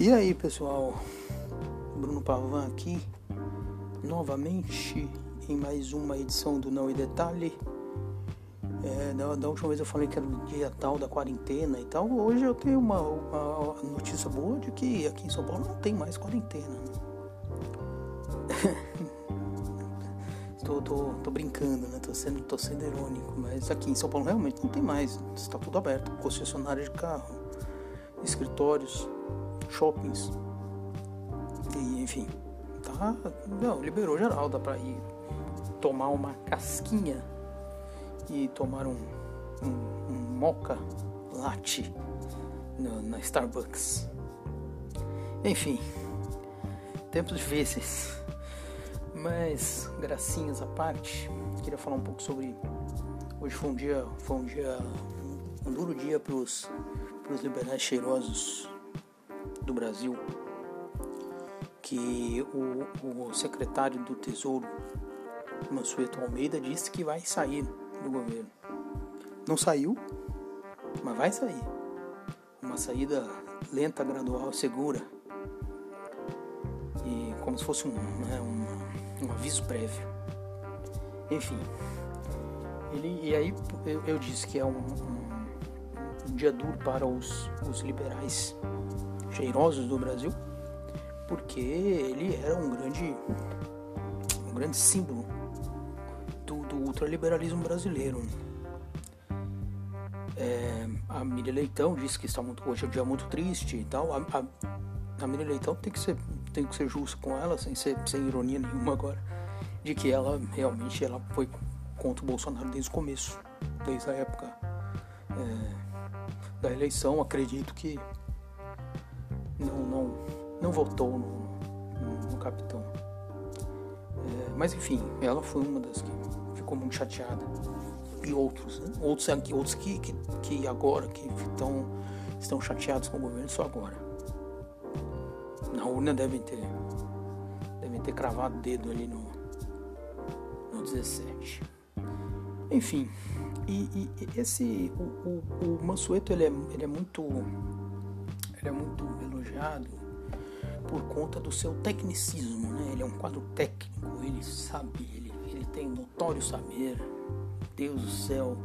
E aí pessoal, Bruno Pavan aqui, novamente em mais uma edição do Não e Detalhe. É, da, da, última vez eu falei que era o dia tal da quarentena e tal. Hoje eu tenho uma, uma notícia boa de que aqui em São Paulo não tem mais quarentena. tô, tô, tô, brincando, né? Tô sendo, tô sendo irônico, mas aqui em São Paulo realmente não tem mais. Está tudo aberto. Concessionária de carro, escritórios, shoppings. E enfim, tá. Não, liberou geral, dá pra ir tomar uma casquinha e tomar um, um, um mocha latte no, na Starbucks. Enfim, tempos difíceis. Mas, gracinhas à parte, queria falar um pouco sobre. Hoje foi um dia, foi um dia, um duro dia para os liberais cheirosos do Brasil, que o, o secretário do Tesouro, Mansueto Almeida, disse que vai sair do governo. Não saiu, mas vai sair. Uma saída lenta, gradual, segura. E como se fosse um, né, um, um aviso prévio. Enfim. Ele, e aí eu, eu disse que é um, um, um dia duro para os, os liberais cheirosos do Brasil, porque ele era um grande, um grande símbolo do, do ultraliberalismo brasileiro. É, a Miriam Leitão disse que está muito, hoje é um dia muito triste e tal. A, a, a Miriam Leitão tem que ser, tem que ser justo com ela, sem, ser, sem ironia nenhuma agora, de que ela realmente ela foi contra o Bolsonaro desde o começo, desde a época é, da eleição. Acredito que não, não, não votou no, no, no capitão. É, mas enfim, ela foi uma das que ficou muito chateada. E outros, né? outros, outros que, que, que agora que estão, estão chateados com o governo só agora. Na urna devem ter, devem ter cravado o dedo ali no, no 17. Enfim, e, e esse o, o, o Mansueto ele é, ele é muito é muito elogiado por conta do seu tecnicismo, né? Ele é um quadro técnico, ele sabe, ele, ele tem notório saber, Deus do céu,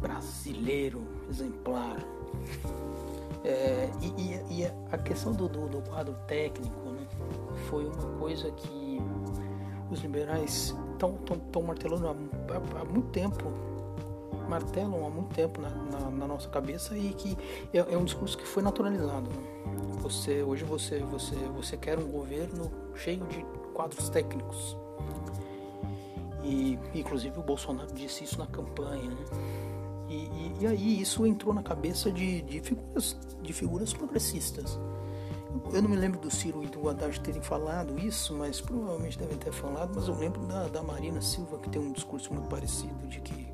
brasileiro, exemplar. É, e, e, a questão do, do, do, quadro técnico né, foi uma coisa que os liberais estão martelando há, há, há muito tempo martelam há muito tempo na, na, na nossa cabeça e que é, é, um discurso que foi naturalizado. Né? Você hoje você você você quer um governo cheio de quadros técnicos e inclusive o Bolsonaro disse isso na campanha. Né? E, e, e, aí isso entrou na cabeça de, de figuras de figuras progressistas. Eu não me lembro do Ciro e do Haddad terem falado isso, mas provavelmente devem ter falado. Mas eu lembro da, da Marina Silva, que tem um discurso muito parecido, de que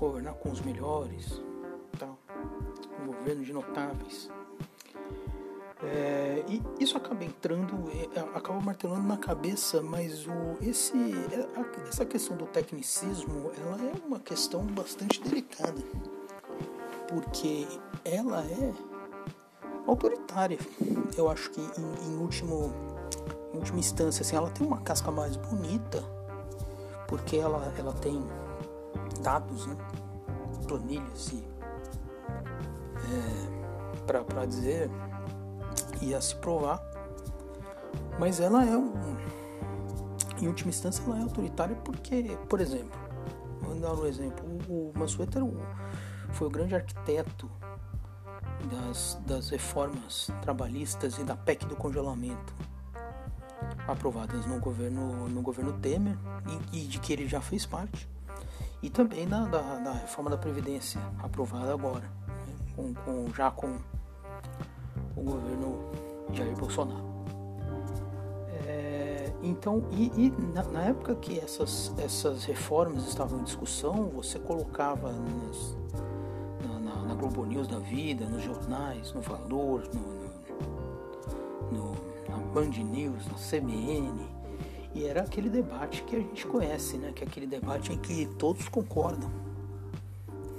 governar com os melhores, tal, um governo de notáveis. É, e isso acaba entrando, é, acaba martelando na cabeça, mas o, esse, é, essa questão do tecnicismo, ela é uma questão bastante delicada, porque ela é autoritária. Eu acho que em, em último, em última instância, assim, ela tem uma casca mais bonita, porque ela, ela tem dados, né? Planilhas e é, para dizer e a se provar, mas ela é um, em última instância ela é autoritária porque, por exemplo, vou dar um exemplo, o, o Mansueto foi o grande arquiteto das, das reformas trabalhistas e da PEC do congelamento aprovadas no governo, no governo Temer e, e de que ele já fez parte e também da, da, da reforma da Previdência, aprovada agora, né, com, com, já com o governo Jair Bolsonaro. É, então, e, e na, na, época que essas, essas reformas estavam em discussão, você colocava nas, na, na, na, Globo News da vida, nos jornais, no Valor, no, no, no na Band News, na CBN, e era aquele debate que a gente conhece, né? Que é aquele debate em que todos concordam.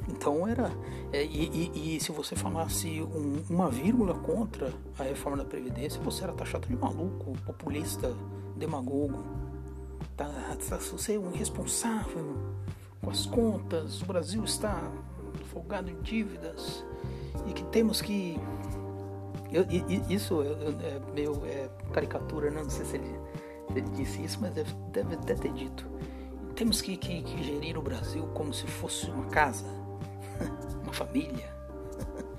Então era. É, e, e, e, se você falasse um, uma vírgula contra a reforma da Previdência, você era taxado de maluco, populista, demagogo. Tá, tá, você é um irresponsável com as contas, o Brasil está folgado em dívidas e que temos que. Eu, isso é meio é caricatura, né? não sei se ele, ele disse isso, mas deve, deve até ter dito. Temos que, que, que gerir o Brasil como se fosse uma casa, uma família.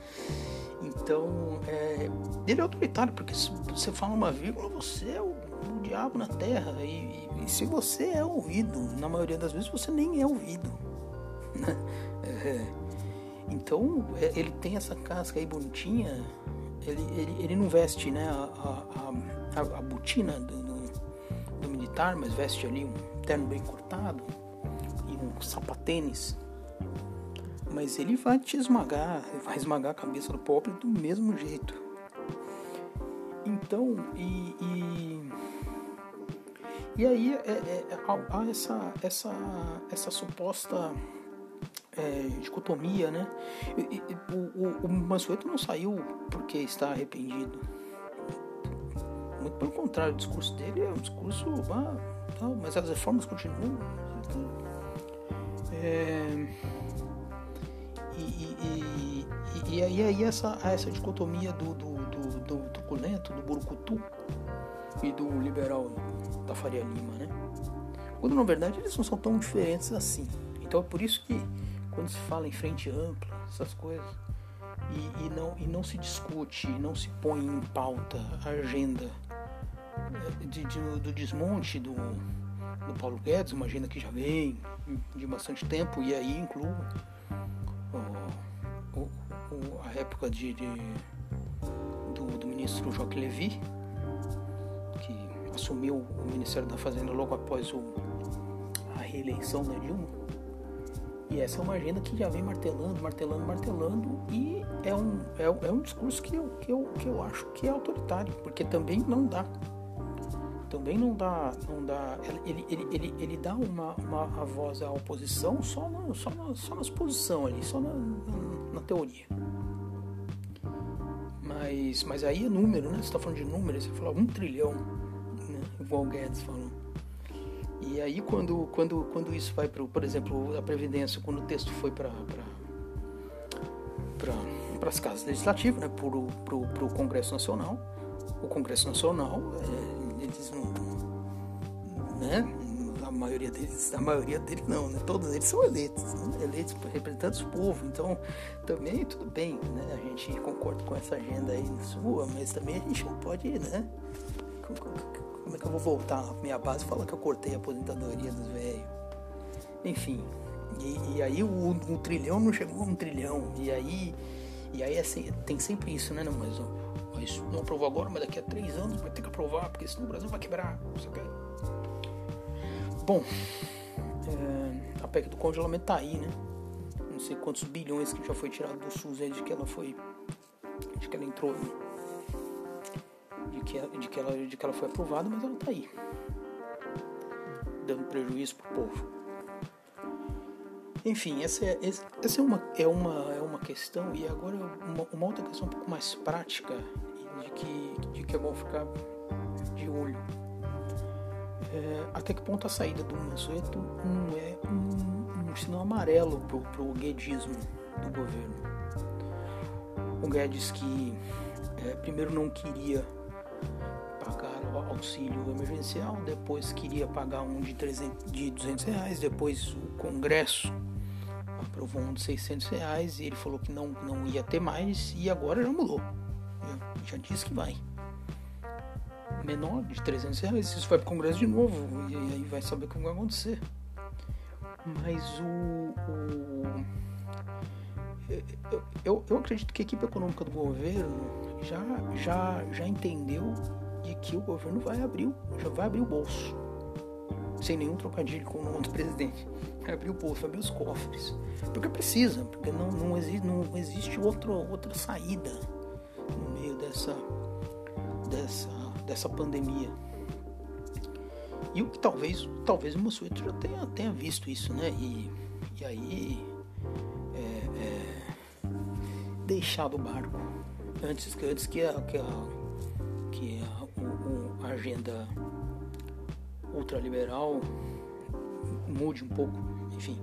Então, é, ele é autoritário, porque se você fala uma vírgula, você é o, o diabo na terra. E, e, se você é ouvido, na maioria das vezes você nem é ouvido. Né? É, então, é, ele tem essa casca aí bonitinha, ele, ele, ele não veste né, a, a, a, a botina do, militar, mas veste ali um terno bem cortado e um sapatênis. Mas ele vai te esmagar, vai esmagar a cabeça do pobre do mesmo jeito. Então, e, e, e aí é, é, há essa, essa, essa suposta é, dicotomia, né? O, o, o Mansueto não saiu porque está arrependido. Pelo contrário, o discurso dele é um discurso. Ah, não, mas as reformas continuam. É, e, e, aí essa, essa dicotomia do, do, do, do truculento, do burucutu e do liberal da Faria Lima, né? Quando na verdade eles não são tão diferentes assim. Então é por isso que quando se fala em frente ampla, essas coisas, e, e, não, e não se discute, não se põe em pauta a agenda de, de, do desmonte do, do Paulo Guedes, uma agenda que já vem de bastante tempo, e aí inclui a época de, de do, do, ministro Joaquim Levy, que assumiu o Ministério da Fazenda logo após a reeleição da Dilma e essa é uma agenda que já vem martelando, martelando, martelando e é um, é, é um discurso que eu, que, eu, que eu acho que é autoritário, porque também não dá. Também não dá, não dá. Ele, ele, ele, ele dá uma, uma a voz à oposição só na, só na, só na exposição ali, só na, na, na teoria. Mas, mas aí é número, né? Você está falando de números, você fala um trilhão, né? igual o Guedes falou. E aí quando, quando, quando isso vai para, por exemplo, a Previdência, quando o texto foi para para as casas legislativas, né, para o Congresso Nacional, o Congresso Nacional, é, eles né, a maioria deles, a maioria deles não, né, todos eles são eleitos, né, eleitos representantes do povo, então também tudo bem, né, a gente concorda com essa agenda aí sua, mas também a gente não pode, né, como é que eu vou voltar na minha base e falar que eu cortei a aposentadoria dos velhos? Enfim, e, e aí o, o, trilhão não chegou a um trilhão. E aí, e aí assim, tem sempre isso, né? Não, mas, mas não aprovou agora, mas daqui a três anos vai ter que aprovar, porque senão o Brasil vai quebrar. Bom, é, a PEC do congelamento tá aí, né? Não sei quantos bilhões que já foi tirado do SUS de que ela foi. de que ela entrou. Né? de que, de que, ela, de que ela foi aprovada, mas ela está aí, dando prejuízo para o povo. Enfim, essa, é, essa é, uma, é, uma, é uma questão, e agora uma, uma outra questão um pouco mais prática, de que, de que é bom ficar de olho. É, até que ponto a saída do Mansueto não é um, um sinal amarelo para o guedismo do governo. O Guedes que é, primeiro não queria pagar o auxílio emergencial, depois queria pagar um de, 300, de 200 reais, depois o Congresso aprovou um de 600 reais e ele falou que não, não ia ter mais e agora já mudou. Já, disse que vai. Menor de 300 reais, isso vai para o Congresso de novo e aí vai saber o que vai acontecer. Mas o, o eu, eu acredito que a equipe econômica do governo já, já, já entendeu de que o governo vai abrir, já vai abrir o bolso. Sem nenhum trocadilho com o nome do presidente. Abrir o vai abrir os cofres. Porque precisa, porque não, não existe, não existe outro, outra saída no meio dessa, dessa, dessa pandemia. E o que talvez, talvez o Mossueto já tenha, tenha visto isso, né? E, e aí é, é, deixado o barco antes, antes que a, que a, que a, o, a agenda ultraliberal mude um pouco, enfim.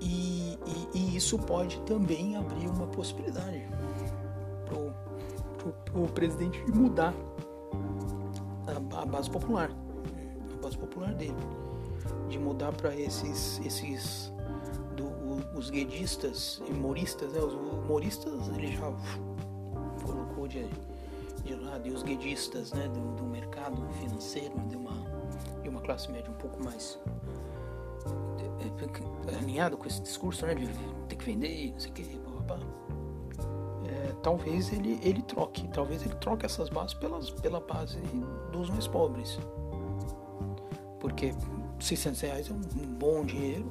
E, e, e, isso pode também abrir uma possibilidade para o presidente mudar a, a, base popular, a base popular dele, de mudar para esses, esses do, o, os guedistas, humoristas, né? os humoristas ele já colocou de, de lado, e os guedistas né? do, do mercado financeiro, de uma, de uma classe média um pouco mais é, alinhado com esse discurso né, de ter que vender, não sei o que, é, talvez ele, ele troque, talvez ele troque essas bases pelas, pela base dos mais pobres. Porque 600 reais é um bom dinheiro,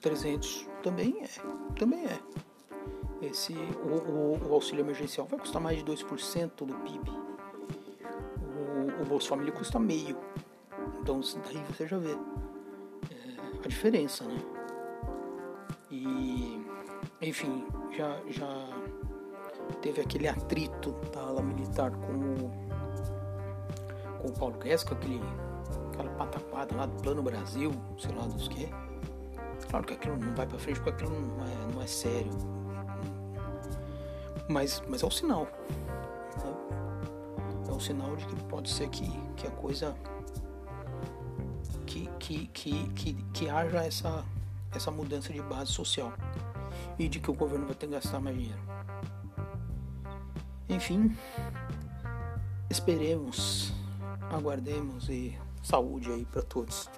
300 também é, também é. Esse, o, o, o auxílio emergencial vai custar mais de 2% do PIB. O, o Bolsa Família custa meio. Então daí você já vê é, a diferença, né? E enfim, já, já teve aquele atrito da ala militar com o, com o Paulo Guedes, com aquele, aquela pataquada lá do Plano Brasil, sei lá dos que. Claro que aquilo não vai para frente porque aquilo não é, não é sério. Mas, mas é um sinal. É um sinal de que pode ser que, que a coisa. Que, que, que, que, que haja essa, essa mudança de base social e de que o governo vai ter que gastar mais dinheiro. Enfim, esperemos, aguardemos e saúde aí para todos.